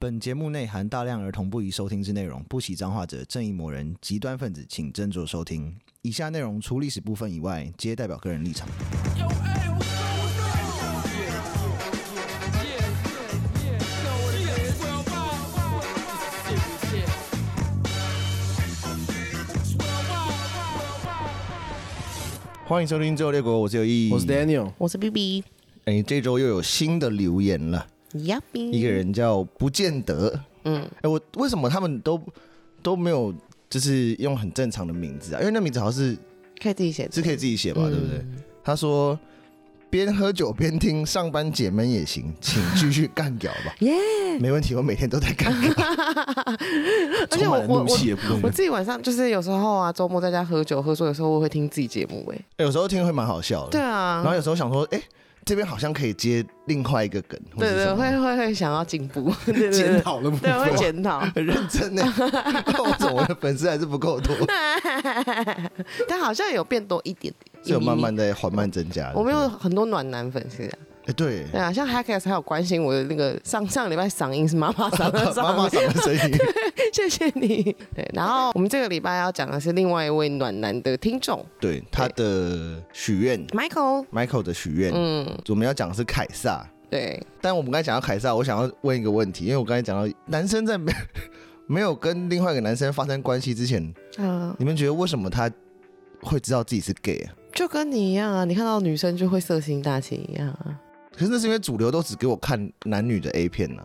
本节目内含大量儿童不宜收听之内容，不喜脏话者、正义魔人、极端分子，请斟酌收听。以下内容除历史部分以外，皆代表个人立场。欢迎收听《最后列国》，我是有意义，我是 Daniel，我是 BB。哎，这周又有新的留言了。一个人叫不见得，嗯，哎，我为什么他们都都没有就是用很正常的名字啊？因为那名字好像是可以自己写，是可以自己写吧，嗯、对不对？他说边喝酒边听，上班解闷也行，请继续干掉吧。耶.没问题，我每天都在干掉。而且我我我我自己晚上就是有时候啊，周末在家喝酒喝醉，有时候我会听自己节目，哎，有时候听会蛮好笑的。对啊，然后有时候想说，哎。这边好像可以接另外一个梗，对对，会会会想要进步，检讨了，对，会检讨，很认真呢。我总我的粉丝还是不够多？但好像有变多一点点，是有慢慢的缓慢增加。我们有很多暖男粉丝啊。哎，对。对啊，像 Hackers 还有关心我的那个上上礼拜嗓音是妈妈嗓的，妈妈嗓的声音，谢谢你。对，然后我们这个礼拜要讲的是另外一位暖男的听众，对他的许愿，Michael，Michael 的许愿，嗯，我们要讲的是凯撒，对。但我们刚才讲到凯撒，我想要问一个问题，因为我刚才讲到男生在没没有跟另外一个男生发生关系之前，嗯，你们觉得为什么他会知道自己是 gay 啊？就跟你一样啊，你看到女生就会色心大起一样啊。可是那是因为主流都只给我看男女的 A 片呢、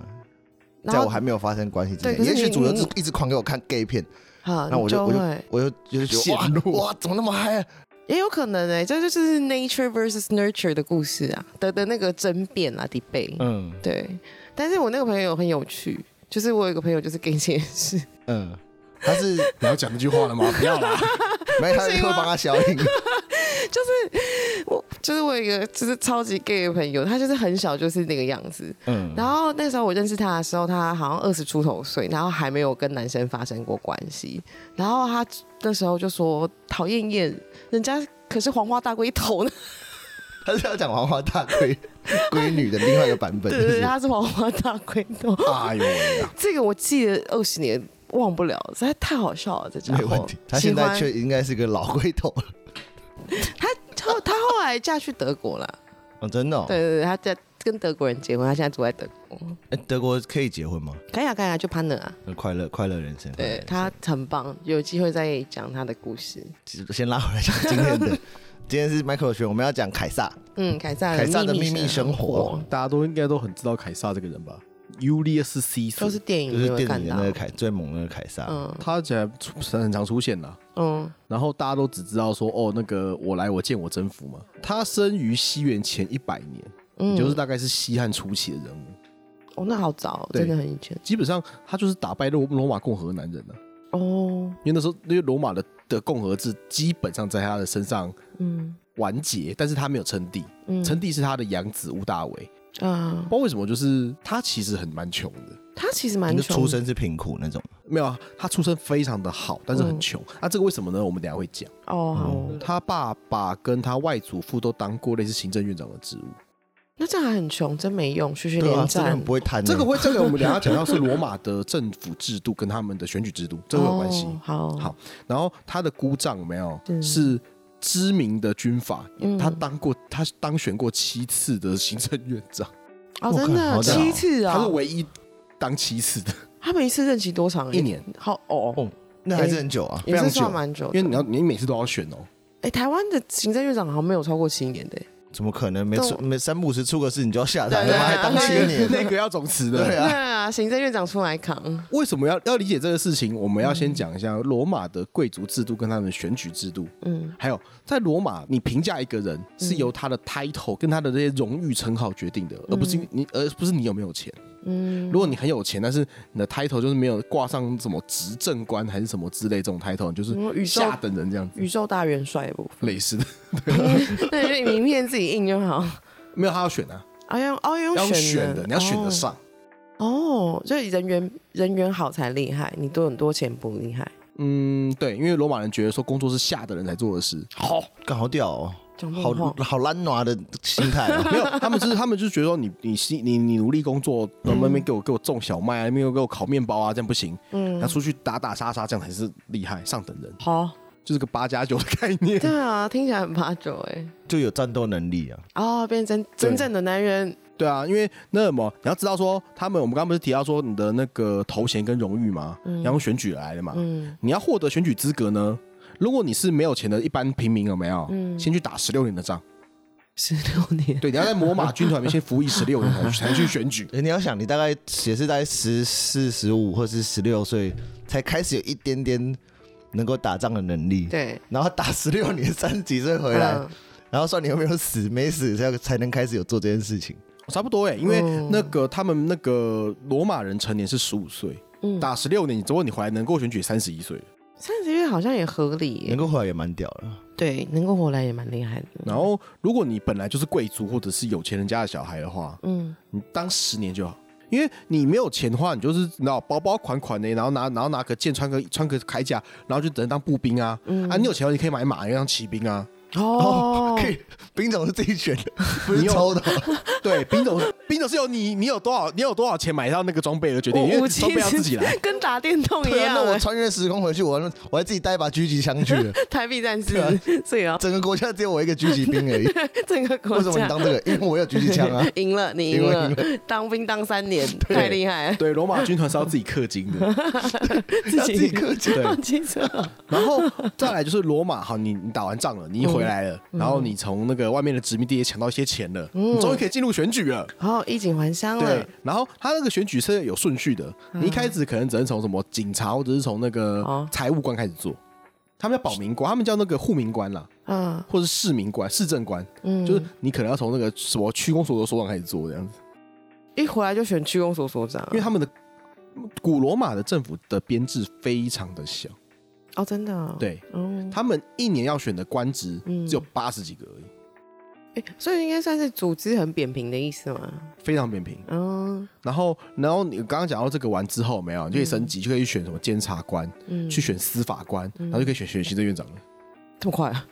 啊，在我还没有发生关系之前，也许主流就一直狂给我看 gay 片，那我就我就我就就觉得哇哇怎么那么嗨啊？也有可能哎、欸，这就是 nature versus nurture 的故事啊的的那个争辩啊 debate，嗯，对。但是我那个朋友很有趣，就是我有一个朋友就是 gay 这件事，嗯，他是 你要讲那句话了吗？不要啦，没他会帮他消音。就是我，就是我有一个就是超级 gay 的朋友，他就是很小就是那个样子。嗯，然后那时候我认识他的时候，他好像二十出头岁，然后还没有跟男生发生过关系。然后他那时候就说讨厌厌，人家可是黄花大闺头呢。他是要讲黄花大闺闺女的另外一个版本。对，对对，他是黄花大闺头。哎呦！这个我记得二十年忘不了，实在太好笑了。这家伙，没问题，他现在却应该是个老龟头了。他后他后来嫁去德国了，哦，真的、哦？对对对，他在跟德国人结婚，他现在住在德国。哎，德国可以结婚吗？可以啊，可以啊，就 partner 啊。快乐快乐人生，对他很棒，有机会再讲他的故事。先拉回来讲今天的，今天是 Michael 选，我们要讲凯撒。嗯，凯撒，凯撒的秘密生活，大家都应该都很知道凯撒这个人吧？Julius Caesar 都是电影，就是电影里面那个凯最猛那个凯撒，嗯，他起来很常出现的，嗯，然后大家都只知道说哦，那个我来我见我征服嘛。他生于西元前一百年，嗯，就是大概是西汉初期的人物。哦，那好早，真的很以前。基本上他就是打败罗罗马共和的男人了。哦，因为那时候因为罗马的的共和制基本上在他的身上嗯完结，但是他没有称帝，称帝是他的养子屋大维。啊，不知道为什么，就是他其实很蛮穷的。他其实蛮穷，出身是贫苦那种。没有啊，他出身非常的好，但是很穷。那这个为什么呢？我们等下会讲。哦，他爸爸跟他外祖父都当过类似行政院长的职务。那这样还很穷，真没用。学学连战，这个不会贪。这个会，这个我们等下讲到是罗马的政府制度跟他们的选举制度，这个有关系。好，好。然后他的姑丈有没有是？知名的军阀，他当过，他当选过七次的行政院长。哦，真的七次啊？他是唯一当七次的。他每一次任期多长？一年。好哦，那还是很久啊，也是算蛮久。因为你要，你每次都要选哦。哎，台湾的行政院长好像没有超过七年的。怎么可能？没出没三不五时出个事，你就要下台？他还当七年，那个要总辞的。对啊，行政院长出来扛。为什么要要理解这个事情？我们要先讲一下罗马的贵族制度跟他们的选举制度。嗯，还有在罗马，你评价一个人是由他的 title 跟他的这些荣誉称号决定的，而不是你，而不是你有没有钱。嗯，如果你很有钱，但是你的 title 就是没有挂上什么执政官还是什么之类这种 title，就是下等人这样子。宇宙大元帅不？类似的，对，就名片自己印就好。没有，他要选啊。啊，要哦要选的，你要选得上。哦，所以人缘人缘好才厉害，你多很多钱不厉害。嗯，对，因为罗马人觉得说工作是下的人才做的事。好，搞好屌哦。好好懒惰的心态、啊，没有，他们就是他们就是觉得说你你你你努力工作，那边给我给我种小麦啊，那边又给我烤面包啊，这样不行。嗯，他出去打打杀杀，这样才是厉害上等人。好，就是个八加九的概念。对啊，听起来很八九哎，就有战斗能力啊。哦，变成真正的男人对。啊，因为那什么，你要知道说，他们我们刚刚不是提到说你的那个头衔跟荣誉吗？嗯，要用选举来的嘛。嗯，你要获得选举资格呢，如果你是没有钱的一般平民，有没有？嗯，先去打十六年的仗。十六年，对，你要在罗马军团里面先服役十六年才能去选举。你要想，你大概也是在十四、十五或是十六岁才开始有一点点能够打仗的能力。对，然后打十六年，三十几岁回来，嗯、然后算你有没有死，没死才才能开始有做这件事情。差不多哎，因为那个他们那个罗马人成年是十五岁，嗯、打十六年，如果你回来能够选举三十一岁。三十岁好像也合理，能够回来也蛮屌的。对，能够回来也蛮厉害的。然后，如果你本来就是贵族或者是有钱人家的小孩的话，嗯，你当十年就好，因为你没有钱的话，你就是你知道包包款款的，然后拿然后拿个剑，穿个穿个铠甲，然后就只能当步兵啊。嗯啊，你有钱的话，你可以买马，当骑兵啊。哦，可以，兵种是自己选的，不是抽的。对，兵种兵种是由你你有多少你有多少钱买到那个装备而决定，因为装备要自己来，跟打电动一样。那我穿越时空回去，我我还自己带一把狙击枪去了。台币战士，对啊，整个国家只有我一个狙击兵而已。整个国家，为什么你当这个？因为我有狙击枪啊。赢了，你赢了，当兵当三年，太厉害。对，罗马军团是要自己氪金的，自己氪金。对，然后再来就是罗马，好，你你打完仗了，你一回来了，然后。你从那个外面的殖民地也抢到一些钱了，嗯、你终于可以进入选举了，然后衣锦还乡了。对，然后他那个选举是有顺序的，嗯、你一开始可能只能从什么警察或者是从那个财务官开始做，他们叫保民官，他们叫那个户民官啦，嗯，或者是市民官、市政官，嗯，就是你可能要从那个什么区公所的所长开始做这样子，一回来就选区公所所长，因为他们的古罗马的政府的编制非常的小。哦，真的、哦，对，嗯，他们一年要选的官职只有八十几个而已，哎、欸，所以应该算是组织很扁平的意思吗？非常扁平，嗯，然后，然后你刚刚讲到这个完之后，没有，你就可以升级，嗯、就可以选什么监察官，嗯，去选司法官，嗯、然后就可以选选行政院长了，这么快啊？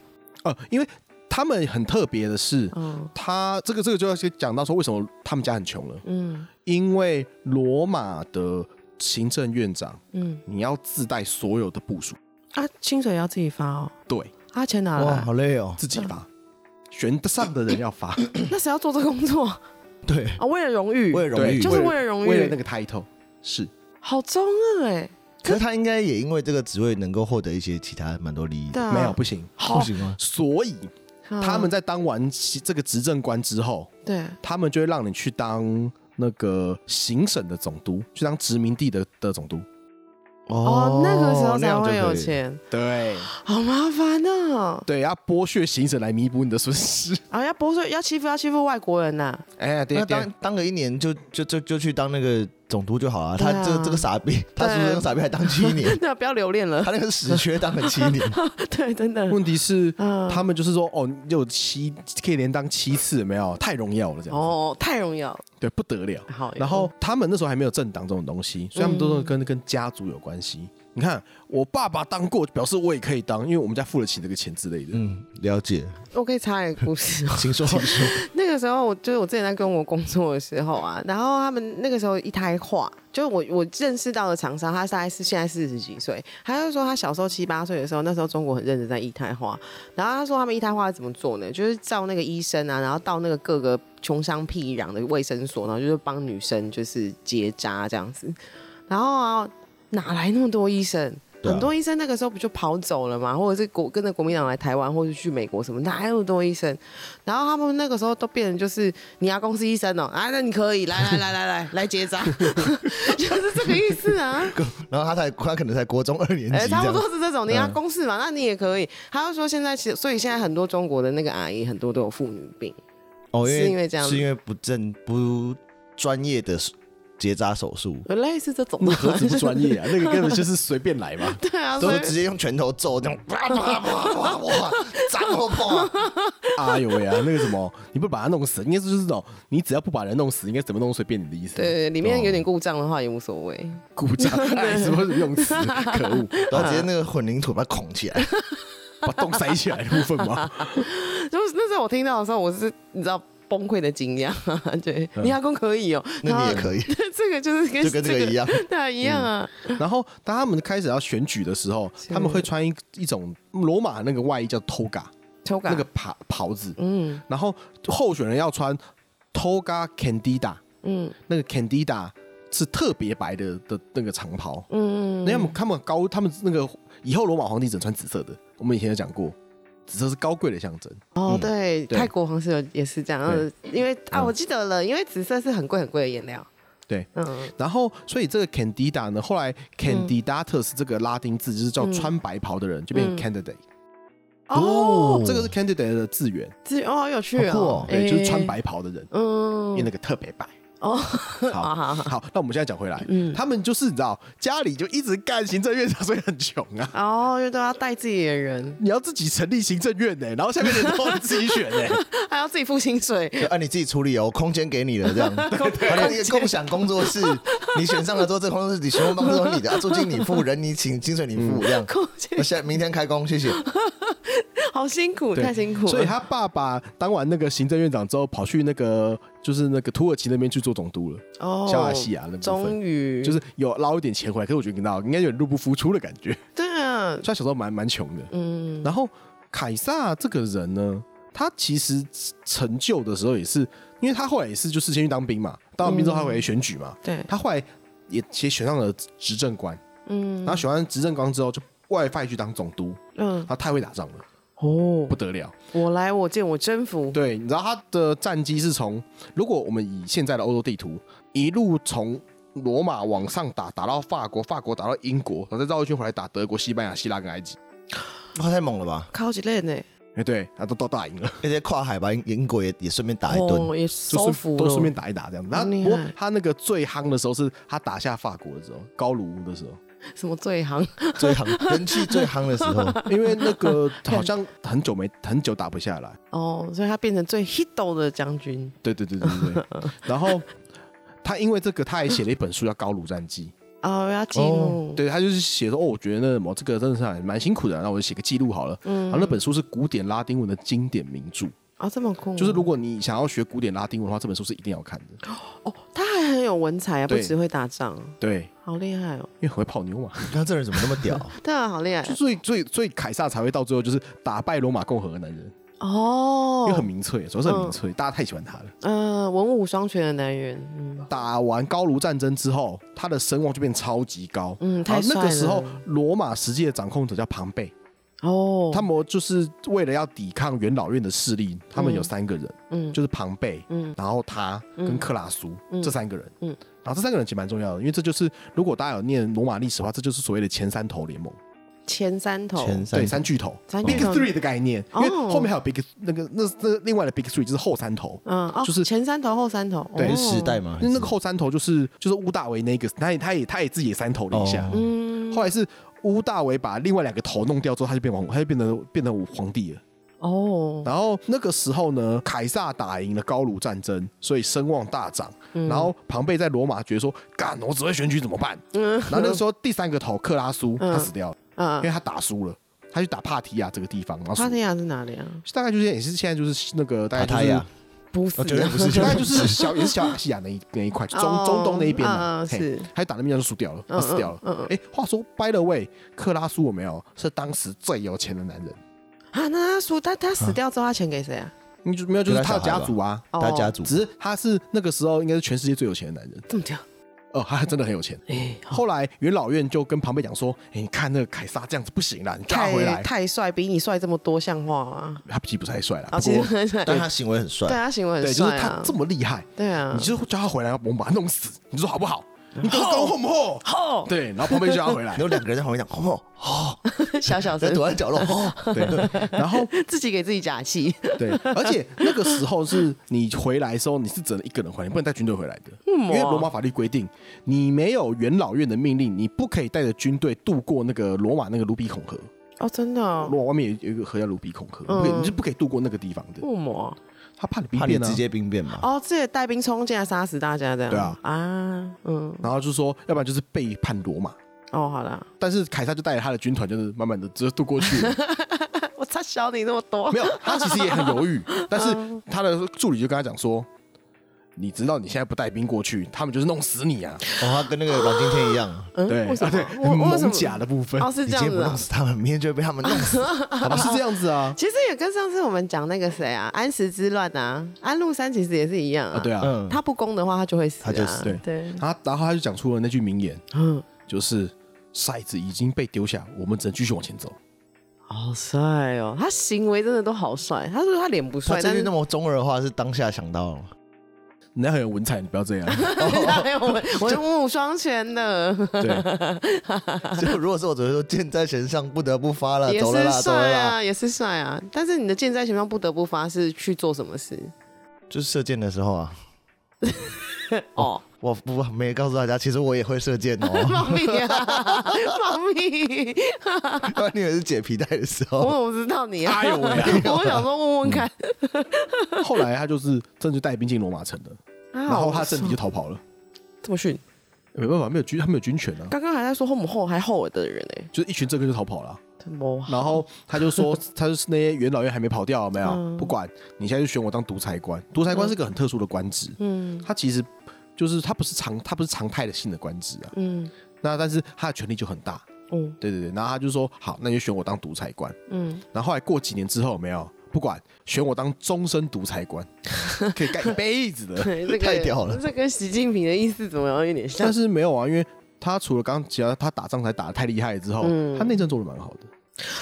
哦、呃，因为他们很特别的是，嗯，他这个这个就要先讲到说为什么他们家很穷了，嗯，因为罗马的行政院长，嗯，你要自带所有的部署。啊，薪水要自己发哦。对，他钱哪来？哇，好累哦，自己发。选得上的人要发。那谁要做这个工作？对啊，为了荣誉，为了荣誉，就是为了荣誉，为了那个 title，是。好中二哎！可是他应该也因为这个职位能够获得一些其他蛮多利益。对，没有不行，不行吗？所以他们在当完这个执政官之后，对，他们就会让你去当那个行省的总督，去当殖民地的的总督。哦，那个时候才会有钱，对，好麻烦哦。对，要剥削行者来弥补你的损失。啊，要剥削，要欺负，要欺负外国人呐。哎，对，当当个一年就就就就去当那个总督就好了。他这这个傻逼，他是不是那个傻逼还当七年？那不要留恋了。他那个死缺当了七年。对，真的。问题是，他们就是说，哦，有七可以连当七次，没有？太荣耀了，这样。哦，太荣耀。对，不得了。好，然后他们那时候还没有政党这种东西，所以他们都是跟跟家族有关系。你看，我爸爸当过，表示我也可以当，因为我们家付得起这个钱之类的。嗯，了解。我可以插一个故事。请说，请说。那个时候，我就是我之前在跟我工作的时候啊，然后他们那个时候一胎化，就是我我认识到的厂商，他大概是现在四十几岁，他就说他小时候七八岁的时候，那时候中国很认真在一胎化，然后他说他们一胎化怎么做呢？就是照那个医生啊，然后到那个各个穷乡僻壤的卫生所，然后就是帮女生就是结扎这样子，然后啊。哪来那么多医生？很多医生那个时候不就跑走了嘛，或者是国跟着国民党来台湾，或者去美国什么？哪有那么多医生？然后他们那个时候都变成就是你要公司医生哦，啊，那你可以来来来来来来结扎，就是这个意思啊。然后他才他可能才国中二年级，差不多是这种。你要公事嘛，那你也可以。他就说现在其实，所以现在很多中国的那个阿姨很多都有妇女病哦，是因为这样，是因为不正不专业的。结扎手术，原来是这种，那何止不专业啊？那个根本就是随便来嘛。对啊，都是直接用拳头揍，这样啪啪啪啪哇，斩我爆！哎呦喂啊，那个什么，你不把他弄死，应该是就是这种，你只要不把人弄死，应该怎么弄随便你的意思。对，里面有点故障的话也无所谓。故障，哎，什么用词？可恶！然后直接那个混凝土把它孔起来，把洞塞起来的部分吗？就是那时候我听到的时候，我是你知道崩溃的惊讶。对，你阿公可以哦，那你也可以。这个就是跟 就跟这个一样，对啊，一样啊。然后当他们开始要选举的时候，他们会穿一一种罗马那个外衣叫 toga，toga 那个袍袍子。嗯，然后候选人要穿 toga candida，嗯，那个 candida。是特别白的的那个长袍，嗯，那他们他们高，他们那个以后罗马皇帝只能穿紫色的。我们以前有讲过，紫色是高贵的象征。哦，对，泰国皇室也是这样，因为啊，我记得了，因为紫色是很贵很贵的颜料。对，嗯，然后所以这个 Candida 呢，后来 Candidatus 这个拉丁字就是叫穿白袍的人，就变成 Candidate。哦，这个是 Candidate 的字源，字源哦，好有趣哦，对，就是穿白袍的人，嗯，因为那个特别白。哦，好好好，那我们现在讲回来，嗯，他们就是你知道，家里就一直干行政院长，所以很穷啊。哦，因为都要带自己的人，你要自己成立行政院呢，然后下面的人都自己选呢，还要自己付薪水，按你自己处理哦，空间给你了这样，还有一个共享工作室，你选上了之后，这工作室你全部办公室都是你的，租金你付，人你请，薪水你付，这样。那现在明天开工，谢谢。好辛苦，太辛苦了。所以他爸爸当完那个行政院长之后，跑去那个就是那个土耳其那边去做总督了。哦，小亚细亚那部分，终于就是有捞一点钱回来。可是我觉得你知道，应该有点入不敷出的感觉。对啊，他小时候蛮蛮穷的。嗯。然后凯撒这个人呢，他其实成就的时候也是，因为他后来也是就是先去当兵嘛，当完兵之后他回来选举嘛。对。他后来也其实选上了执政官。嗯。然后选完执政官之后，就外派去当总督。嗯。他太会打仗了。哦，不得了！我来我见我征服。对，你知道他的战机是从，如果我们以现在的欧洲地图，一路从罗马往上打，打到法国，法国打到英国，然后再绕一圈回来打德国、西班牙、希腊跟埃及。哇，太猛了吧！超级累呢。哎，对，他都都打赢了，而且跨海把英国也也顺便打一顿，也收服，都顺便打一打这样。然后不过他那个最夯的时候是他打下法国的时候，高卢的时候。什么最夯？最夯人气最夯的时候，因为那个 好像很久没很久打不下来哦，所以他变成最 hit 的将军。对对对对对。然后他因为这个，他还写了一本书叫《高卢战记》哦，要记录。对他就是写说，哦，我觉得那什么这个真的是还蛮辛苦的，那我就写个记录好了。嗯。然后那本书是古典拉丁文的经典名著。啊，这么酷！就是如果你想要学古典拉丁文的话，这本书是一定要看的。哦，他还很有文采啊，不只会打仗。对，好厉害哦！因为很会泡妞嘛。你看这人怎么那么屌？对啊，好厉害。所以，所以，所以凯撒才会到最后就是打败罗马共和的男人。哦，因为很民粹，主要是很民粹，大家太喜欢他了。嗯，文武双全的男人。嗯。打完高卢战争之后，他的声望就变超级高。嗯，太帅了。那个时候，罗马实际的掌控者叫庞贝。哦，他们就是为了要抵抗元老院的势力，他们有三个人，嗯，就是庞贝，嗯，然后他跟克拉苏这三个人，嗯，然后这三个人其实蛮重要的，因为这就是如果大家有念罗马历史的话，这就是所谓的前三头联盟，前三头，前三。对，三巨头，Big Three 的概念，因为后面还有 Big 那个那那另外的 Big Three 就是后三头，嗯，就是前三头后三头，对，时代嘛，那个后三头就是就是乌大维那个，他也他也他也自己也三头了一下，嗯，后来是。屋大维把另外两个头弄掉之后，他就变王，他就变成变成皇帝了。哦，oh. 然后那个时候呢，凯撒打赢了高卢战争，所以声望大涨。嗯、然后庞贝在罗马觉得说：“干，我只会选举怎么办？” 嗯，然后那个时候第三个头克拉苏他死掉了，嗯、因为他打输了，他去打帕提亚这个地方。帕提亚是哪里啊？大概就是也是现在就是那个大概就是。不是，绝对不是，大概就是小也是小亚细亚那一那一块，中中东那一边的，是，他打那边就输掉了，他死掉了。哎，话说，by the way，克拉苏有没有是当时最有钱的男人啊？那他说他他死掉之后，他钱给谁啊？你就没有，就是他的家族啊，他家族，只是他是那个时候应该是全世界最有钱的男人，这么屌。哦，他还真的很有钱。哎，后来元老院就跟庞贝讲说：“哎，你看那个凯撒这样子不行了，你叫他回来。太帅，比你帅这么多，像话吗？他其实不是太帅了，其实很帅，但他行为很帅。对，他行为很帅，就是他这么厉害。对啊，你就叫他回来，我们把他弄死，你说好不好？你跟我讲好不好？好。对，然后旁边就叫他回来，有两个人在旁边讲吼不好？好，小小声躲在角落。对，然后 自己给自己假气。对，而且那个时候是你回来的时候，你是只能一个人回来，你不能带军队回来的，因为罗马法律规定，你没有元老院的命令，你不可以带着军队渡过那个罗马那个卢比孔河。哦，真的？罗马外面有有一个河叫卢比孔河，不可以，你是不可以渡过那个地方的。为什么？他怕你兵变，直接兵变嘛？哦，直接带兵冲进来杀死大家这样。对啊，啊，嗯，然后就说，要不然就是背叛罗马。哦，好了。但是凯撒就带着他的军团，就是慢慢的就渡过去了。我差小你那么多。没有，他其实也很犹豫，但是他的助理就跟他讲说。你知道你现在不带兵过去，他们就是弄死你啊！哦，他跟那个阮经天一样，对啊，对，蒙甲的部分，哦，是这样子，今天不弄死他们，明天就会被他们弄死，好 吧？是这样子啊。其实也跟上次我们讲那个谁啊，安史之乱啊，安禄山其实也是一样啊。对啊，他不攻的话，他就会死，他就死。对对。他然后他就讲出了那句名言，嗯，就是骰子已经被丢下，我们只能继续往前走。好帅哦，他行为真的都好帅。他说他脸不帅，这句那么中二的话是当下想到了。人家很有文采，你不要这样。我是文武双全的。对，就如果是我只会说箭在弦上，不得不发了，也是帅啊，也是帅啊。但是你的箭在弦上不得不发是去做什么事？就是射箭的时候啊。哦，我不没告诉大家，其实我也会射箭哦。猫咪啊，猫咪！你以为是解皮带的时候？我怎么知道你啊？哎呦喂！我想说问问看。后来他就是真的带兵进罗马城的，然后他政敌就逃跑了。这么逊？没办法，没有军，他没有军权啊。刚刚还在说后母后还后的人呢，就是一群政客就逃跑了。然后他就说，他就是那些元老院还没跑掉，没有？不管你现在就选我当独裁官。独裁官是个很特殊的官职，嗯，他其实。就是他不是常，他不是常态的性的官职啊。嗯，那但是他的权力就很大。嗯，对对对。然后他就说：“好，那就选我当独裁官。”嗯，然后后来过几年之后，没有不管选我当终身独裁官，可以干一辈子的，这个、太屌了。这跟习近平的意思怎么样有点像？但是没有啊，因为他除了刚刚讲他打仗才打的太厉害之后，嗯、他内政做的蛮好的。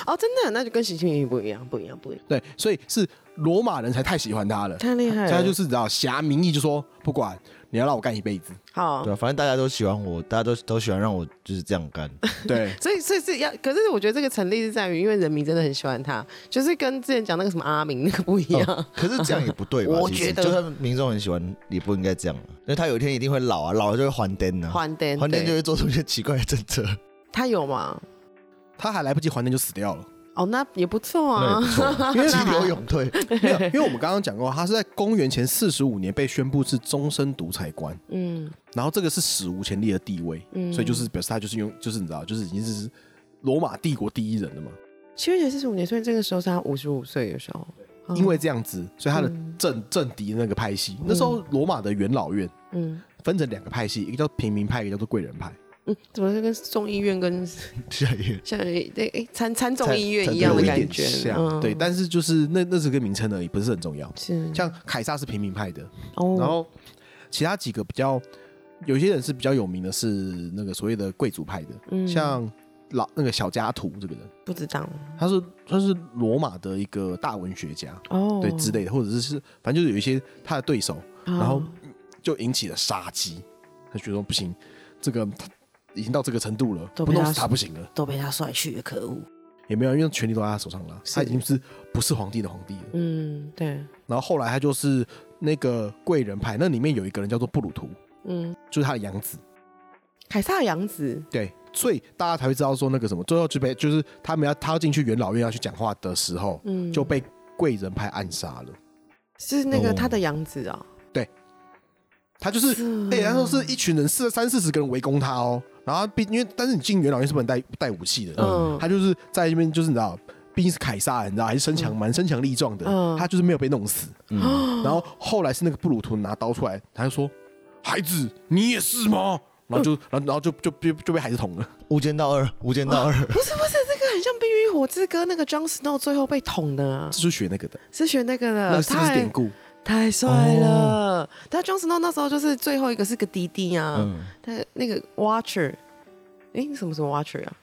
哦，真的，那就跟习近平不一样，不一样，不一样。对，所以是罗马人才太喜欢他了，太厉害了。他就是你知道，挟名义就说不管。你要让我干一辈子，好，对，反正大家都喜欢我，大家都都喜欢让我就是这样干，对，所以所以是要，可是我觉得这个成立是在于，因为人民真的很喜欢他，就是跟之前讲那个什么阿明那个不一样。哦、可是这样也不对吧？我觉得，就算民众很喜欢，也不应该这样，因为他有一天一定会老啊，老了就会还灯啊，还灯，还灯就会做出一些奇怪的政策。他有吗？他还来不及还灯就死掉了。哦，那也不错啊，因为急流勇退。因为我们刚刚讲过，他是在公元前四十五年被宣布是终身独裁官，嗯，然后这个是史无前例的地位，嗯，所以就是表示他就是用，就是你知道，就是已经是罗马帝国第一人了嘛。七元前四十五年，所以这个时候是他五十五岁的时候。因为这样子，所以他的政政敌那个派系，那时候罗马的元老院，嗯，分成两个派系，一个叫平民派，一个叫做贵人派。嗯，怎么是跟众议院跟下议院、下对哎参参众议院一样的感觉？像对，但是就是那那是个名称而已，不是很重要。是。像凯撒是平民派的，然后其他几个比较有些人是比较有名的，是那个所谓的贵族派的，像老那个小加图这个人，不知道，他是他是罗马的一个大文学家哦，对之类的，或者是是反正就是有一些他的对手，然后就引起了杀机，他觉得不行，这个他。已经到这个程度了，不弄死他不行了，都被他甩去了，可恶！也没有，因为权力都在他手上了，他已经是不是皇帝的皇帝了。嗯，对。然后后来他就是那个贵人派，那里面有一个人叫做布鲁图，嗯，就是他的养子，凯撒的养子。对，所以大家才会知道说那个什么，最后就被就是他们要他要进去元老院要去讲话的时候，嗯，就被贵人派暗杀了。是那个他的养子啊？对，他就是，哎，然后是一群人，四三四十个人围攻他哦。然后，毕因为但是你进元老院是不能带带武器的，嗯，他就是在那边，就是你知道，毕竟是凯撒，你知道还是身强蛮身强力壮的，他就是没有被弄死。嗯，然后后来是那个布鲁图拿刀出来，他就说：“孩子，你也是吗？”然后就，然后然后就就就就被孩子捅了。无间道二，无间道二，不是不是，这个很像《冰与火之歌》那个 Jon Snow 最后被捅的啊，是学那个的，是学那个的，那是不是典故？太帅了！但 Jon Snow 那时候就是最后一个是个弟弟啊，他那个 Watcher。哎，你什么什么 Watcher 啊？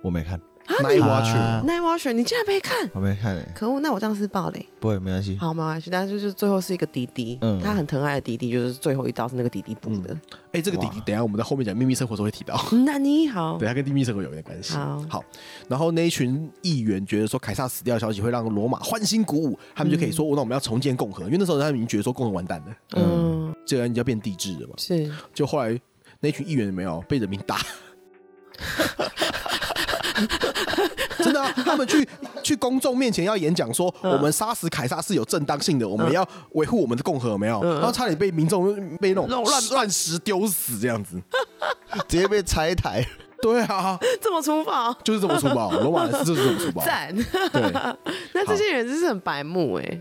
我没看。Night Watcher，Night Watcher，你竟然没看？我没看诶。可恶，那我这样是爆雷。不会，没关系。好，没关系。但是就是最后是一个弟弟，嗯，他很疼爱的弟弟，就是最后一刀是那个弟弟补的。哎，这个弟弟，等下我们在后面讲秘密生活时候会提到。那你好。等下跟秘密生活有点关系。好。好。然后那一群议员觉得说凯撒死掉的消息会让罗马欢欣鼓舞，他们就可以说，那我们要重建共和，因为那时候他们已经觉得说共和完蛋了。嗯。这个你就要变帝制了嘛。是。就后来那群议员有没有被人民打？真的啊！他们去去公众面前要演讲，说我们杀死凯撒是有正当性的，我们要维护我们的共和，有没有？然后差点被民众被那种乱乱石丢死，这样子，直接被拆台。对啊，这么粗暴，就是这么粗暴。罗马人是就是这么粗暴。赞。对，那这些人真是很白目哎。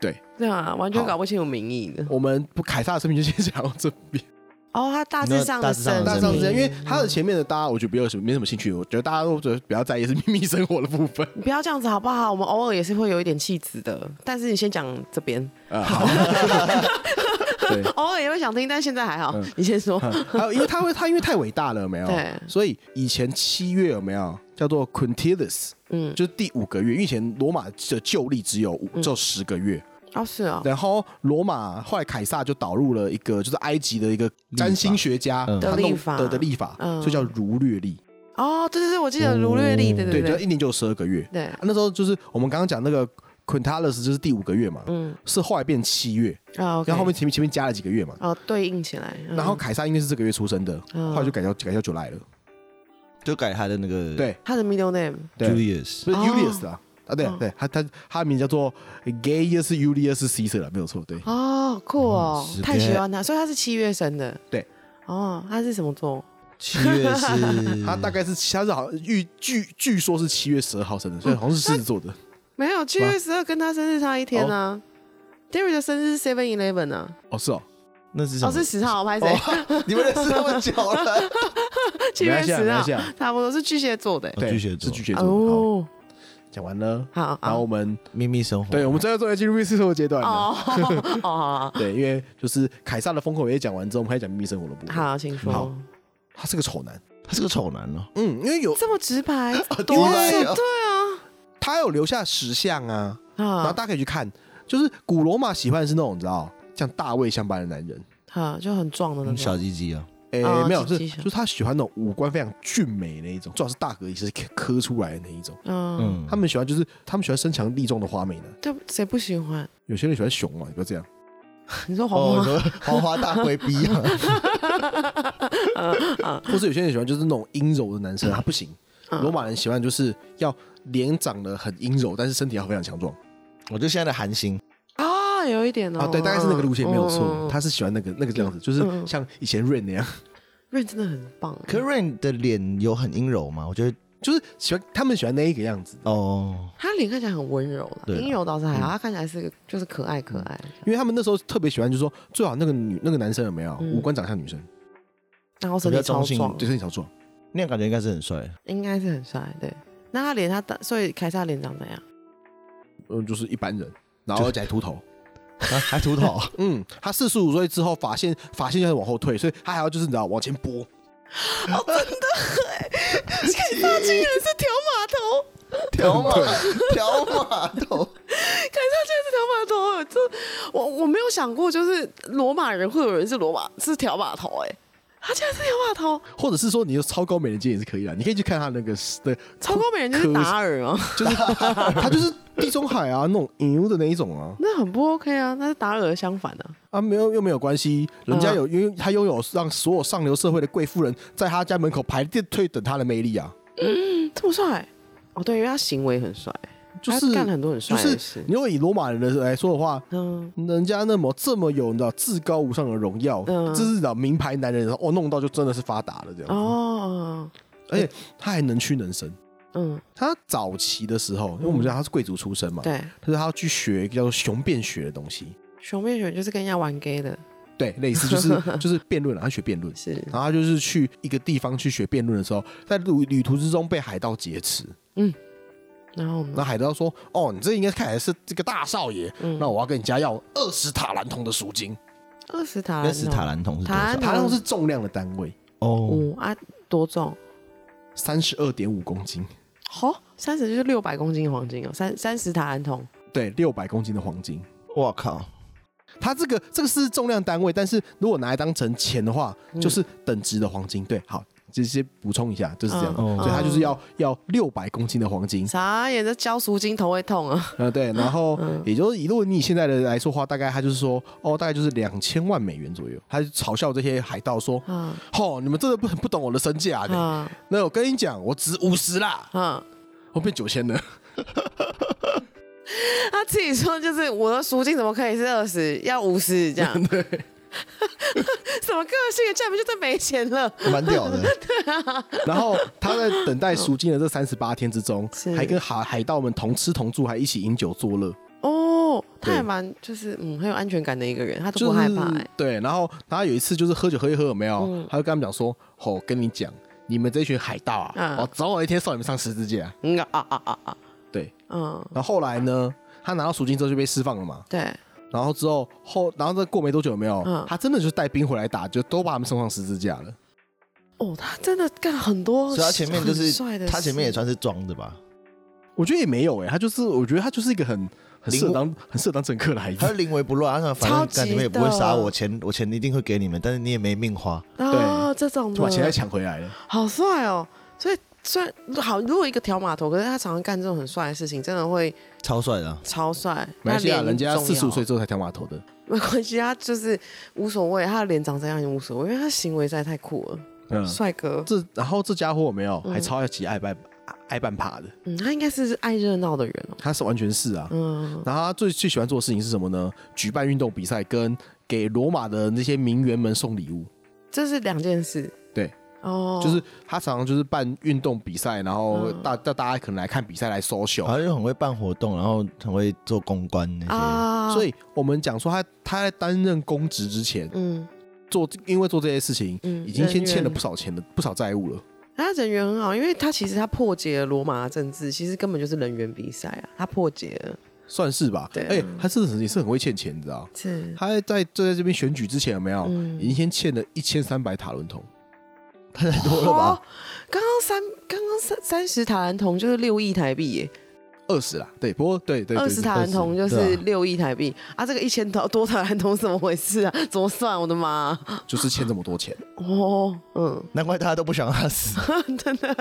对，对啊，完全搞不清楚民意的。我们不凯撒的生命就先讲到这边。哦，他大致上的生，大致上是这样，因为他的前面的大家，我觉得没有什么没什么兴趣。我觉得大家都觉得比较在意是秘密生活的部分。你 不要这样子好不好？我们偶尔也是会有一点气质的，但是你先讲这边。啊，好。对，偶尔也会想听，但现在还好。你先说。还有，因为他会，他因为太伟大了，有没有？对。所以以前七月有没有叫做 Quintilis？嗯，就是第五个月，因为以前罗马的旧历只有五，只有十个月。哦，是啊。然后罗马后来凯撒就导入了一个，就是埃及的一个占星学家的历法的的历法，所以叫儒略历。哦，对对对，我记得儒略历，对对对，就一年就有十二个月。对，那时候就是我们刚刚讲那个 Quintilis 就是第五个月嘛，嗯，是后来变七月，然后后面前面前面加了几个月嘛，哦，对应起来。然后凯撒因为是这个月出生的，后来就改叫改叫 July 了，就改他的那个对他的 middle name Julius，不是 Julius 啊。啊，对对，他他他的名叫做 Gaius Julius Caesar 了，没有错，对。哦，酷哦，太喜欢他，所以他是七月生的。对。哦，他是什么座？七月是，他大概是他是好像预据据说是七月十二号生的，所以好像是狮子座的。没有，七月十二跟他生日差一天啊。Derry 的生日是 Seven Eleven 呢。哦，是哦，那是什么？哦，是十号，拍谁？你们认识那么久了？七月十号，差不多是巨蟹座的。对，巨蟹座，是巨蟹座。哦。讲完了，好，然后我们秘密生活，对，我们最后终于进入秘密生活阶段了。哦，对，因为就是凯撒的丰功伟业讲完之后，我们开始讲秘密生活的部分。好，请说。好，他是个丑男，他是个丑男哦。嗯，因为有这么直白，对，对啊，他有留下石像啊，然后大家可以去看，就是古罗马喜欢的是那种你知道，像大卫相般的男人，哈，就很壮的那种。小鸡鸡啊。哎，没有，是就是他喜欢那种五官非常俊美那一种，最好是大格也是磕出来的那一种。嗯，他们喜欢就是他们喜欢身强力壮的花美男。对，谁不喜欢？有些人喜欢熊嘛，你不要这样。你说黄花 黄花大贵逼啊？或是有些人喜欢就是那种阴柔的男生，他不行。罗马人喜欢就是要脸长得很阴柔，但是身体要非常强壮。我觉得现在的韩星。有一点哦，对，大概是那个路线没有错。他是喜欢那个那个这样子，就是像以前 Rain 那样。Rain 真的很棒，可 Rain 的脸有很阴柔吗？我觉得就是喜欢他们喜欢那一个样子哦。他脸看起来很温柔，阴柔倒是还好，他看起来是个就是可爱可爱。因为他们那时候特别喜欢，就是说最好那个女那个男生有没有五官长相女生，然后身体超壮，对身体超壮，那样感觉应该是很帅，应该是很帅。对，那他脸他所以凯撒脸长怎样？嗯，就是一般人，然后而且还秃头。还秃头，嗯，他四十五岁之后发现发现就会往后退，所以他还要就是你知道往前拨。哦，真的哎，凯撒竟然是条码头，条码条码头，凯撒竟然是条码头，这我我没有想过，就是罗马人会有人是罗马是条码头哎。他竟然是条码头，或者是说你有超高美人尖也是可以的，你可以去看他那个的超高美人尖是达尔啊，就是 他就是地中海啊那种牛的那一种啊，那很不 OK 啊，那是达尔相反的啊，没有又没有关系，人家有因为他拥有让所有上流社会的贵妇人在他家门口排队等他的魅力啊，嗯，这么帅？哦，对，因为他行为很帅。就是干很多很帅的事。你如果以罗马人的来说的话，嗯，人家那么这么有你知道至高无上的荣耀，嗯这是找名牌男人，哦，弄到就真的是发达了这样子。哦，而且他还能屈能伸。嗯，他早期的时候，因为我们知道他是贵族出身嘛，对，他说他要去学一个叫做雄辩学的东西。雄辩学就是跟人家玩 gay 的，对，类似就是 就是辩论了，他学辩论是，然后他就是去一个地方去学辩论的时候，在旅旅途之中被海盗劫持。嗯。然后，那海盗说：“哦，你这应该看来是这个大少爷，那我要跟你家要二十塔兰铜的赎金。二十塔兰，二十塔兰铜是多少？塔兰铜是重量的单位哦。啊，多重？三十二点五公斤。好，三十就是六百公斤的黄金哦。三三十塔兰铜，对，六百公斤的黄金。我靠，它这个这个是重量单位，但是如果拿来当成钱的话，就是等值的黄金。对，好。”直接补充一下，就是这样，嗯、所以他就是要、嗯、要六百公斤的黄金。啥也这交赎金头会痛啊！呃，对，然后、嗯、也就是以如果你现在的来说话，大概他就是说，哦，大概就是两千万美元左右。他就嘲笑这些海盗说，嗯哦，你们真的不不懂我的身价的。嗯、那我跟你讲，我值五十啦，嗯，我变九千了。他自己说，就是我的赎金怎么可以是二十，要五十这样？对。什么个性？这样不就真没钱了？蛮屌的。对啊。然后他在等待赎金的这三十八天之中，还跟海海盗们同吃同住，还一起饮酒作乐。哦，他还蛮就是嗯很有安全感的一个人，他都不害怕、欸就是。对，然后他有一次就是喝酒喝一喝有没有？嗯、他就跟他们讲说：“哦，跟你讲，你们这群海盗啊，嗯、哦，早晚一天送你们上十字架。”嗯啊啊啊啊啊！对，嗯。然后后来呢，他拿到赎金之后就被释放了嘛。对。然后之后后，然后再过没多久有没有？嗯，他真的就是带兵回来打，就都把他们送上十字架了。哦，他真的干很多，所以他前面就是帅的，他前面也算是装的吧？我觉得也没有哎、欸，他就是我觉得他就是一个很很适合当很适合当政客的孩子，他是临危不乱，他说反正干你们也不会杀我，钱我钱一定会给你们，但是你也没命花。啊，这种就把钱再抢回来了，好帅哦！所以。虽然好，如果一个条码头，可是他常常干这种很帅的事情，真的会超帅的，超帅。没关系啊，人家四十五岁之后才条码头的，没关系，他就是无所谓，他的脸长这样也无所谓，因为他行为实在太酷了。嗯，帅哥。这然后这家伙有没有还超爱骑爱半爱半趴的？嗯，他应该是爱热闹的人哦。他是完全是啊。嗯。然后他最最喜欢做的事情是什么呢？举办运动比赛，跟给罗马的那些名媛们送礼物。这是两件事。对。哦，就是他常常就是办运动比赛，然后大大大家可能来看比赛来 social，他就很会办活动，然后很会做公关那些。啊，所以我们讲说他他在担任公职之前，嗯，做因为做这些事情，嗯，已经先欠了不少钱的不少债务了。他人缘很好，因为他其实他破解了罗马的政治，其实根本就是人缘比赛啊，他破解了，算是吧。对，哎，他是也是很会欠钱，你知道？是。他在就在这边选举之前有没有？已经先欠了一千三百塔伦铜。太多了吧？刚刚三刚刚三三十塔兰铜就是六亿台币耶。二十啦，对，不过对对，二十塔兰铜就是六亿台币啊！这个一千多多塔兰铜怎么回事啊？怎么算？我的妈！就是欠这么多钱 哦，嗯，难怪大家都不想让他死，真的，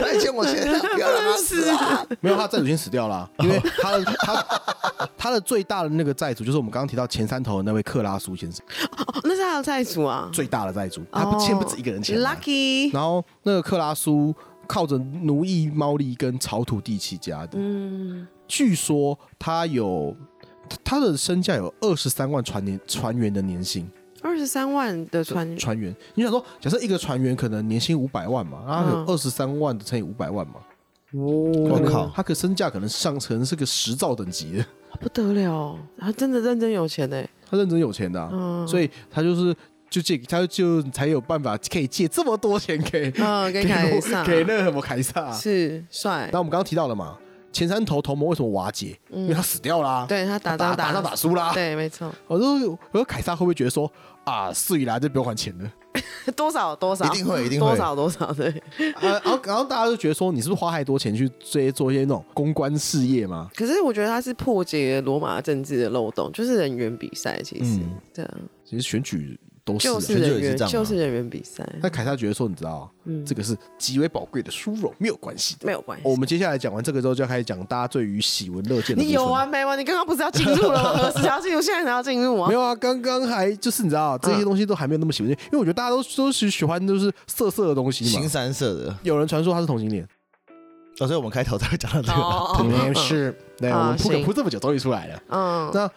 他也欠我钱，不要让他死啊！没有，他债主先死掉了，因为他的他他的最大的那个债主就是我们刚刚提到前三头的那位克拉苏先生，哦，那是他的债主啊，最大的债主，他不欠不止一个人钱，Lucky。然后那个克拉苏。靠着奴役猫力跟草土地起家的，嗯，据说他有他的身价有二十三万船年船员的年薪，二十三万的船船员，你想说，假设一个船员可能年薪五百万嘛，然后有二十三万的乘以五百万嘛，哦，我靠，他可身价可能上层是个十兆等级。的，不得了，他真的认真有钱呢，他认真有钱的，嗯，所以他就是。就借他就才有办法可以借这么多钱给 嗯给凯撒给那个什么凯撒是帅。那我们刚刚提到了嘛，前三头同盟为什么瓦解？因为他死掉啦，对他打仗打仗打输啦，对，没错。我说我说凯撒会不会觉得说啊，事已来就不用还钱了？多少多少一定会一定会多少多少对。然后然后大家就觉得说，你是不是花太多钱去这些做一些那种公关事业嘛？可是我觉得他是破解罗马政治的漏洞，就是人员比赛，其实对啊，其实选举。就是人员，就是人员比赛。那凯撒觉得说，你知道，嗯，这个是极为宝贵的殊荣，没有关系，没有关系。我们接下来讲完这个之后，就要开始讲大家对于喜闻乐见的。你有完没完？你刚刚不是要进入了吗？何时要进入？现在才要进入吗？没有啊，刚刚还就是你知道，这些东西都还没有那么喜闻，因为我觉得大家都都是喜欢就是色色的东西嘛，新三色的。有人传说他是同性恋，所以我们开头才会讲到这个。肯定是，对，我们铺梗铺这么久，终于出来了。嗯，那。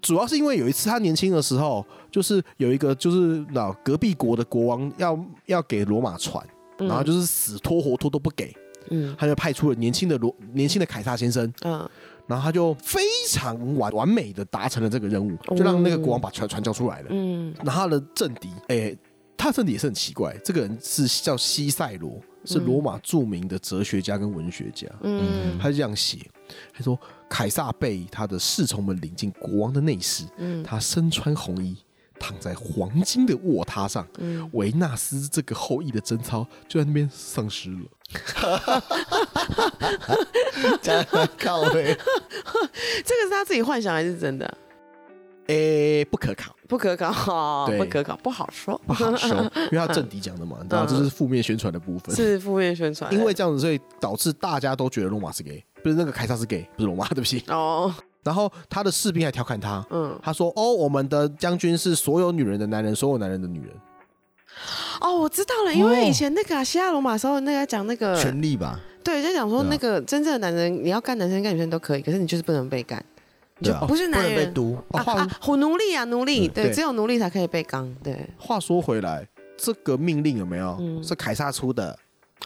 主要是因为有一次他年轻的时候，就是有一个就是老隔壁国的国王要要给罗马船，然后就是死拖活拖都不给，嗯，他就派出了年轻的罗年轻的凯撒先生，嗯，然后他就非常完完美的达成了这个任务，就让那个国王把船船交出来了，嗯，然后他的政敌，哎，他的政敌也是很奇怪，这个人是叫西塞罗，是罗马著名的哲学家跟文学家，嗯，他就这样写，他说。凯撒被他的侍从们领进国王的内室，嗯，他身穿红衣，躺在黄金的卧榻上，嗯，维纳斯这个后裔的贞操就在那边丧失了。加靠背，这个是他自己幻想还是真的？诶、欸，不可考，不可考，对。不可考，不好说，不好说，因为他政敌讲的嘛，然后这是负面宣传的部分，是负面宣传，因为这样子，所以导致大家都觉得罗马是 gay，不是那个凯撒是 gay，不是龙马，对不起。哦，然后他的士兵还调侃他，嗯，他说：“哦，我们的将军是所有女人的男人，所有男人的女人。”哦，我知道了，因为以前那个希腊罗马时候，那个讲那个权力吧，对，就讲说那个真正的男人，你要干男生干女生都可以，可是你就是不能被干。就不是男人被毒啊啊！奴隶啊，奴隶，对，只有奴隶才可以被刚。对，话说回来，这个命令有没有是凯撒出的？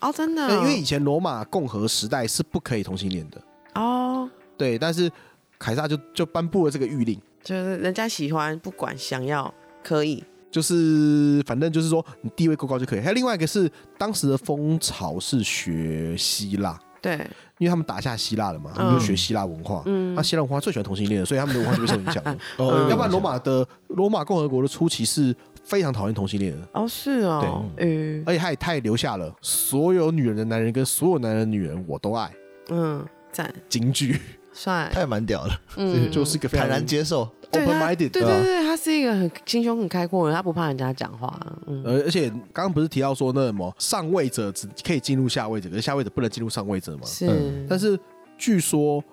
哦，真的，因为以前罗马共和时代是不可以同性恋的哦。对，但是凯撒就就颁布了这个谕令，就是人家喜欢，不管想要可以，就是反正就是说你地位够高就可以。还有另外一个是当时的风潮是学希腊，对，因为他们打下希腊了嘛，他们就学希腊文化。嗯，那希腊文化最喜欢同性恋，所以他们的文化就被受影响了。哦，要不然罗马的罗马共和国的初期是。非常讨厌同性恋。人哦，是哦，对，嗯，而且他也他也留下了所有女人的男人跟所有男人的女人我都爱，嗯，赞，金句，帅，他也蛮屌的，嗯，就是一个非常坦然接受，open-minded，对对对，他是一个很心胸很开阔的人，他不怕人家讲话，嗯，而而且刚刚不是提到说那什么上位者只可以进入下位者，可是下位者不能进入上位者吗？是，但是据说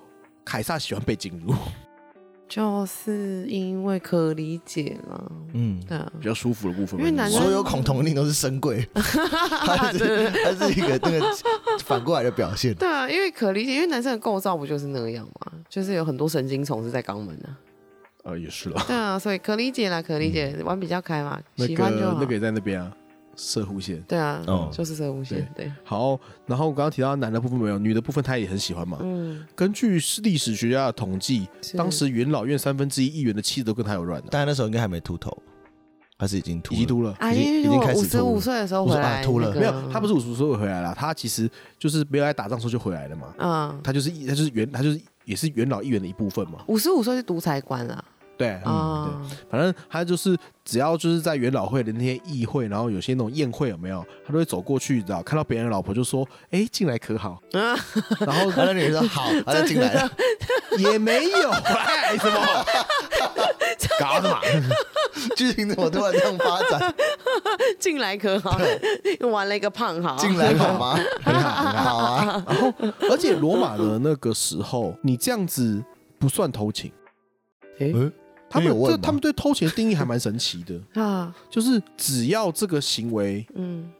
凯撒喜欢被进入。就是因为可理解了，嗯，对，比较舒服的部分。因为男生所有恐同令都是深柜，它是它是一个那个反过来的表现。对啊，因为可理解，因为男生的构造不就是那样嘛？就是有很多神经丛是在肛门的。呃，也是了。对啊，所以可理解啦，可理解，玩比较开嘛，喜欢就好。那个也在那边啊。射弧线，对啊，哦，就是射弧线，对。好，然后我刚刚提到男的部分没有，女的部分他也很喜欢嘛。嗯，根据历史学家的统计，当时元老院三分之一议员的妻子都跟他有染的。但那时候应该还没秃头，还是已经秃，已经秃了，已经已经开始五十五岁的时候回来秃了。没有，他不是五十五岁回来了，他其实就是没有来打仗时候就回来了嘛。嗯，他就是他就是元他就是也是元老议员的一部分嘛。五十五岁是独裁官了。对，嗯，对，反正他就是只要就是在元老会的那些议会，然后有些那种宴会有没有，他都会走过去，知道看到别人的老婆就说：“哎，进来可好？” 然后那女人说：“好。”他就进来了，也没有哎，什么？搞什么？剧情怎么突然这样发展？进来可好？又玩了一个胖好，进来好吗？很好，很好啊。然后，而且罗马的那个时候，你这样子不算偷情，哎。他们对他们对偷情的定义还蛮神奇的 啊，就是只要这个行为，嗯，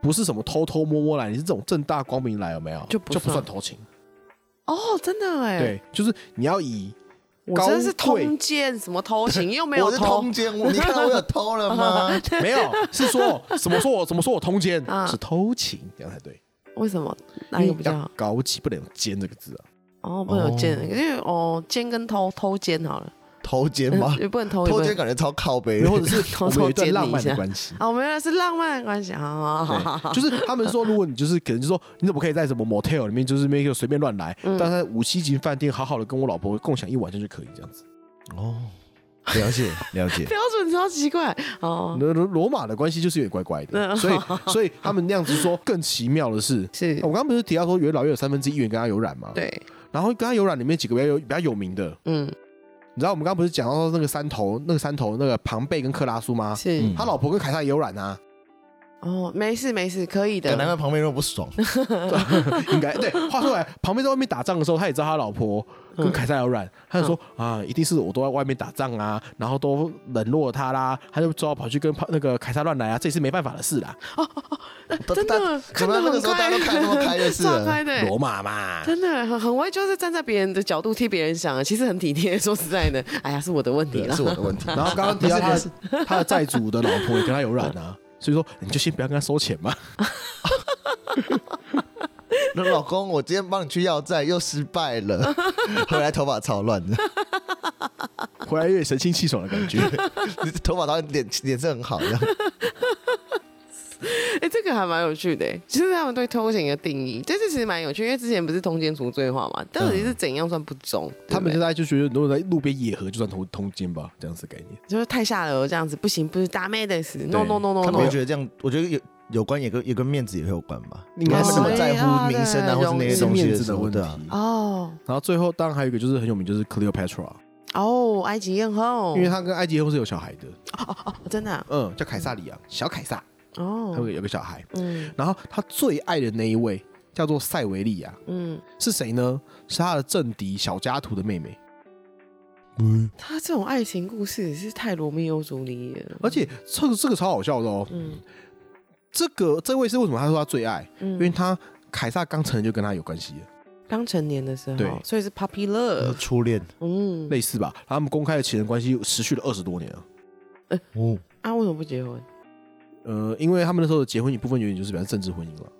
不是什么偷偷摸摸来，你是这种正大光明来，有没有？就就不算偷情。哦，真的哎。对，就是你要以，我真是通奸，什么偷情 又没有通奸，你看到我有偷了吗？没有，是说什么说我怎么说我通奸？是偷情这样才对。为什么？哪个比较高级？不能有“奸”这个字啊。哦，不能有“奸”，因为哦，奸跟偷偷奸好了。偷奸吗？也不能偷，偷奸感觉超靠背，或者是 偷偷奸浪漫的关系啊？我们原来是浪漫的关系啊！就是他们说，如果你就是可能就说，你怎么可以在什么 motel 里面就是没有随便乱来，但在五星级饭店好好的跟我老婆共享一晚上就可以这样子。哦，了解了解，标准超奇怪哦。罗罗马的关系就是有点怪怪的，所以所以他们那样子说更奇妙的是，是我刚刚不是提到说元老院有三分之一议员跟他有染吗？对，然后跟他有染里面几个比较有比较有名的，嗯。你知道我们刚刚不是讲到那个山头，那个山头那个庞贝跟克拉苏吗？是，他老婆跟凯撒也有染啊。哦，没事没事，可以的。难怪旁边那么不爽。应该对。话说来，旁边在外面打仗的时候，他也知道他老婆跟凯撒有染，他就说啊，一定是我都在外面打仗啊，然后都冷落他啦，他就只好跑去跟那个凯撒乱来啊，这也是没办法的事啦。真的，看到那个时候大家都看那么开的是罗马嘛，真的很很会，就是站在别人的角度替别人想，其实很体贴。说实在的，哎呀，是我的问题了，是我的问题。然后刚刚提到他他的债主的老婆也跟他有染啊。所以说，你就先不要跟他收钱嘛。那老公，我今天帮你去要债又失败了，回来头发超乱的，回来有点神清气爽的感觉。你头发倒脸脸色很好，一样。哎、欸，这个还蛮有趣的，其实他们对偷情的定义，这次其实蛮有趣，因为之前不是通奸除罪化嘛，到底是怎样算不忠？嗯、他们现在就觉得，如果在路边野合就算通通奸吧，这样子概念，就是太下流了，这样子不行，不是大妹的事，no no no no，他们觉得这样，我觉得有有关也跟也跟面子也会有关吧，应该是那么在乎名声啊，或是那些东西的时候的哦。然后最后当然还有一个就是很有名，就是 Cleopatra 哦，埃及艳后，因为他跟埃及艳后是有小孩的。哦哦哦，真的，嗯，叫凯撒里亚，小凯撒。哦，他会有个小孩，嗯，然后他最爱的那一位叫做塞维利亚，嗯，是谁呢？是他的政敌小加图的妹妹。嗯，他这种爱情故事也是太罗密欧朱丽叶了，而且这个这个超好笑的哦，嗯，这个这位是为什么他说他最爱？嗯，因为他凯撒刚成人就跟他有关系了。刚成年的时候，对，所以是 puppy love 初恋，嗯，类似吧。他们公开的情人关系持续了二十多年啊。哎，哦，啊，为什么不结婚？呃，因为他们那时候的结婚一部分原因就是比较政治婚姻了。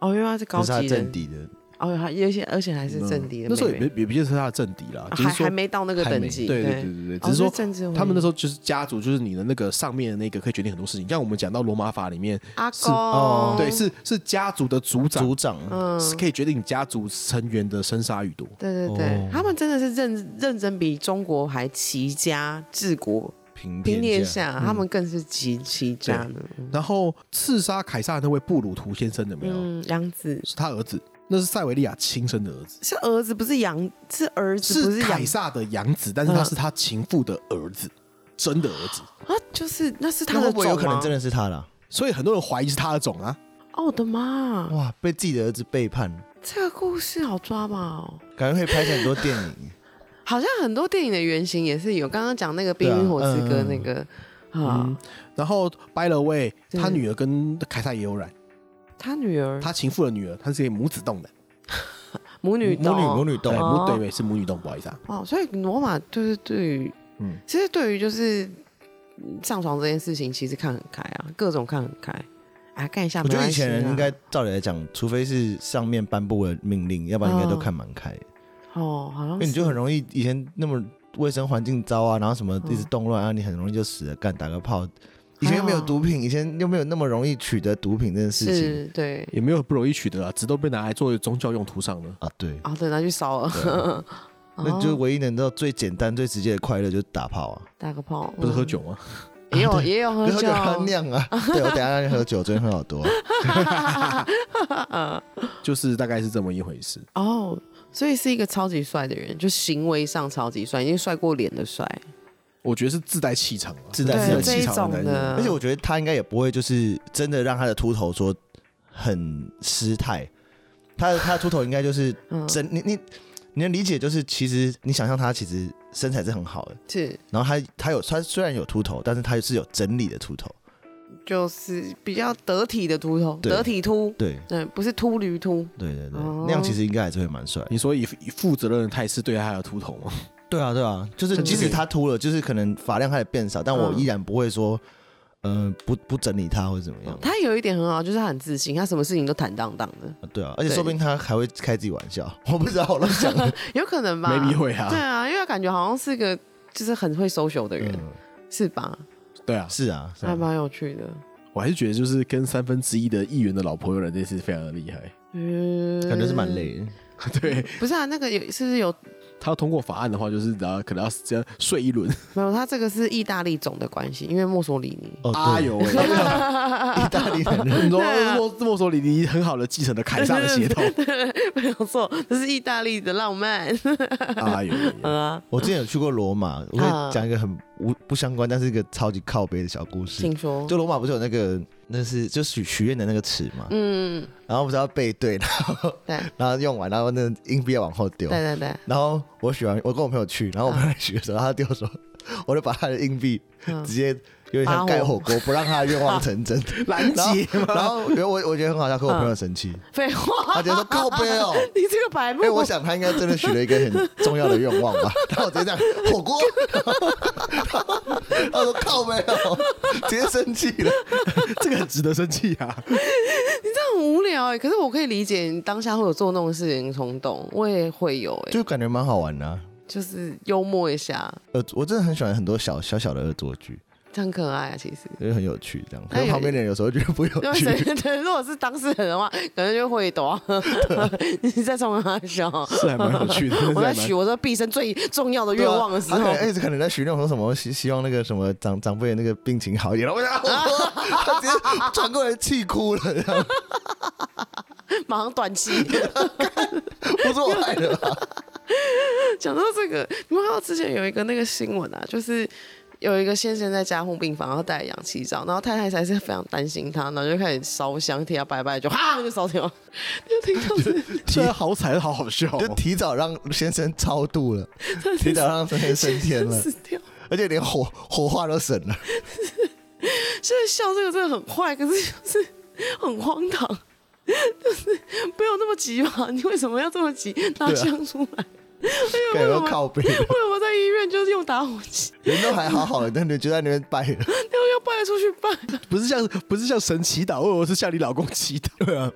哦，因为他是高级政敌的。哦，还而且而且还是政敌的，那时候也也不是他的政敌啦，还还没到那个等级。对对对对对，只是说政治婚姻他们那时候就是家族，就是你的那个上面的那个可以决定很多事情。像我们讲到罗马法里面，阿公，对，是是家族的族长，族长是可以决定你家族成员的生杀予夺。对对对，他们真的是认认真比中国还齐家治国平天下，他们更是极其家的。然后刺杀凯撒那位布鲁图先生有没有？嗯，养子是他儿子。那是塞维利亚亲生的儿子，是儿子，不是养，是儿子，不是凯撒的养子，但是他是他情妇的儿子，真的儿子啊，就是那是他的种吗？有可能真的是他的，所以很多人怀疑是他的种啊。哦，我的妈！哇，被自己的儿子背叛，这个故事好抓嘛？感觉可以拍成很多电影，好像很多电影的原型也是有，刚刚讲那个《冰与火之歌》那个啊，然后 By the way，他女儿跟凯撒也有染。他女儿，他情妇的女儿，她是一个母子洞的。母女母女母女洞，母对对是母女洞，不好意思啊。哦，所以罗马就是对于，嗯，其实对于就是上床这件事情，其实看很开啊，各种看很开。啊，看一下，我觉得以前人应该照理来讲，除非是上面颁布了命令，要不然应该都看蛮开。哦，好像因为你就很容易以前那么卫生环境糟啊，然后什么一直动乱啊，你很容易就死了，干打个炮。以前又没有毒品，以前又没有那么容易取得毒品这件事情，对，也没有不容易取得啊，只都被拿来作为宗教用途上了。啊，对，啊，对，拿去烧了，那就唯一能到最简单、最直接的快乐就是打炮啊，打个炮，不是喝酒吗？也有也有喝酒，酿啊，对，我等下让你喝酒，昨天喝好多，就是大概是这么一回事。哦，所以是一个超级帅的人，就行为上超级帅，已经帅过脸的帅。我觉得是自带气场，自带气场的男人，而且我觉得他应该也不会就是真的让他的秃头说很失态，他的他的秃头应该就是 真，你你你能理解，就是其实你想象他其实身材是很好的，是，然后他他有他虽然有秃头，但是他是有整理的秃头，就是比较得体的秃头，得体秃，对对，不是秃驴秃，对对对，那样其实应该还是会蛮帅。你说以以负责任的态势对待他的秃头吗？对啊，对啊，就是即使他秃了，就是可能发量开始变少，但我依然不会说，嗯、呃，不不整理他或者怎么样。他有一点很好，就是他很自信，他什么事情都坦荡荡的。对啊，而且说不定他还会开自己玩笑，我不知道，我乱讲。有可能吧？没必会啊。对啊，因为他感觉好像是个就是很会 social 的人，嗯、是吧？对啊，是啊，还蛮有趣的。我还是觉得就是跟三分之一的议员的老婆有人这次非常的厉害。嗯，可能是蛮累的。对，不是啊，那个有是不是有？他要通过法案的话，就是然后可能要这样睡一轮。没有，他这个是意大利总的关系，因为墨索里尼。哦，哎呦，意大利人，你说墨墨索里尼很好的继承了凯撒的血统，没有错，这是意大利的浪漫。哎呦，啊，我之前有去过罗马，我会讲一个很无不相关，但是一个超级靠北的小故事。听说，就罗马不是有那个。那是就许许愿的那个尺嘛，嗯，然后不是要背对，然后对，然后用完，然后那个硬币要往后丢，对对对，然后我许完，我跟我朋友去，然后我朋友许的时候，他丢的时候，我就把他的硬币直接。有点像盖火锅，不让他的愿望成真，拦截。然后，因为我我觉得很好笑，可我朋友生气。废话，他觉得说靠背哦，你这个白目。因为我想他应该真的许了一个很重要的愿望吧。然后我直接这样火锅，他说靠背哦，直接生气了。这个很值得生气啊！你这样很无聊哎，可是我可以理解你当下会有做那种事情冲动，我也会有哎，就感觉蛮好玩的，就是幽默一下。呃，我真的很喜欢很多小小小的恶作剧。很可爱啊，其实，因为很有趣，这样。可是旁边的人有时候觉得不有趣。对，如果是当事人的话，可能就会多。你在冲他笑，是还蛮有趣的。我在许我这毕生最重要的愿望的时候，哎，可能在许愿说什么希希望那个什么长长辈那个病情好一点。我想，他直接转过来气哭了，这样。马上短气，不是我害的吧？讲到这个，你们看到之前有一个那个新闻啊，就是。有一个先生在加护病房，然后戴氧气罩，然后太太才是非常担心他，然后就开始烧香替他拜拜，就哈就烧掉，就听到是虽然好惨，好好笑，就提早让先生超度了，提早让先生升天了，而且连火火化都省了。现在笑这个真的很坏，可是就是很荒唐，就是是不用那么急嘛？你为什么要这么急拿枪出来？为什么靠背？为什么在医院就是用打火机？人都还好好的，但你就在那边拜了，然后要拜出去拜，不是像不是像神祈祷，或者是像你老公祈祷？对啊。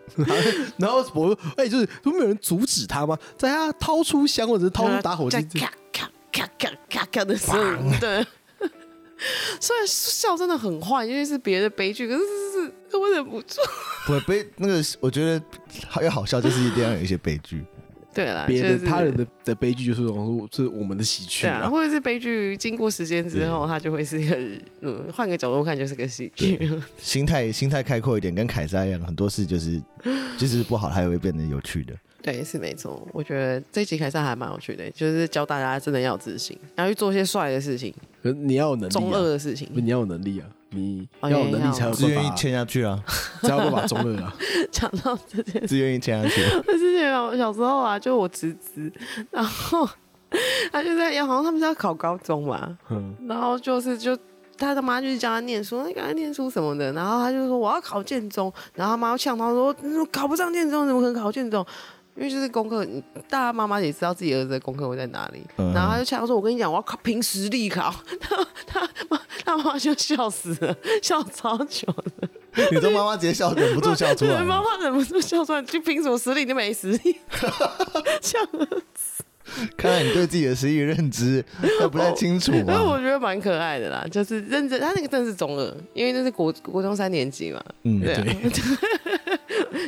然后我哎，就是都没有人阻止他吗？在他掏出香或者是掏出打火机，咔咔咔咔咔咔的声音，对。虽然笑真的很坏，因为是别的悲剧，可是是是我忍不住。不会悲那个，我觉得要好笑，就是一定要有一些悲剧。对了，别的他人的的悲剧就是说是我们的喜剧啊，或者是悲剧经过时间之后，它就会是一个嗯，换个角度看就是个喜剧。心态心态开阔一点，跟凯撒一样，很多事就是就是不好，它也会变得有趣的。对，是没错。我觉得这一集凯撒还蛮有趣的，就是教大家真的要有自信，然后去做一些帅的事情。可是你要有能力，中二的事情，你要有能力啊。你要有能力才有办法签下去啊，才有办法中二啊。讲到这件事，自愿意签下去。我之前我小时候啊，就我侄子，然后他就在，好像他们是要考高中嘛，嗯，然后就是就他的妈就是教他念书，你赶快念书什么的，然后他就说我要考建中，然后他妈呛他说，你说考不上建中，怎么可能考建中？因为就是功课，大家妈妈也知道自己儿子的功课会在哪里，嗯、然后他就呛说：“我跟你讲，我要考凭实力考。”他他妈他妈妈就笑死了，笑超久的。你的妈妈直接笑，忍不住笑出来。妈妈忍不住笑出来，就凭什么实力就没实力？笑。看来你对自己的实力认知还不太清楚。所 以我觉得蛮可爱的啦，就是认真。他那个真的是中二，因为那是国国中三年级嘛。嗯，对。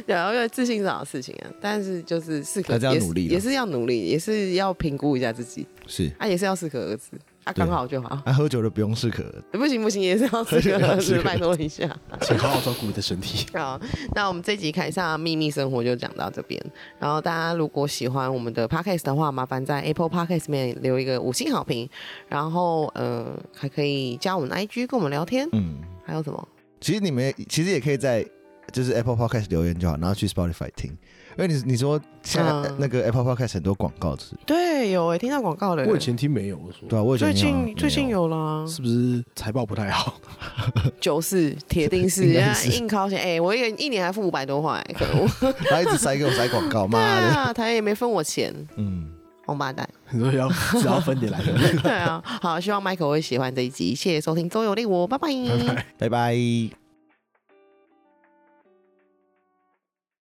然后要自信是好事情啊，但是就是适可要努力，也是要努力，也是要评估一下自己。是啊，也是要适可而止啊，刚好就好。啊，喝酒的不用适可，不行不行，也是要适可而止，拜托一下，请好好照顾你的身体。好，那我们这集凯撒秘密生活就讲到这边。然后大家如果喜欢我们的 podcast 的话，麻烦在 Apple Podcast 里面留一个五星好评。然后呃，还可以加我们的 IG 跟我们聊天。嗯，还有什么？其实你们其实也可以在。就是 Apple Podcast 留言就好，然后去 Spotify 听。因为你你说现在那个 Apple Podcast 很多广告词，对，有诶，听到广告的。我以前听没有，我说对啊，我以前最近最近有啦，是不是财报不太好？就是铁定是，硬靠钱。哎，我一个一年还付五百多块，可恶！他一直塞给我塞广告，妈的，他也没分我钱，嗯，王八蛋。你说要只要分点来的，对啊。好，希望 Michael 会喜欢这一集，谢谢收听，周游列国，拜拜，拜拜。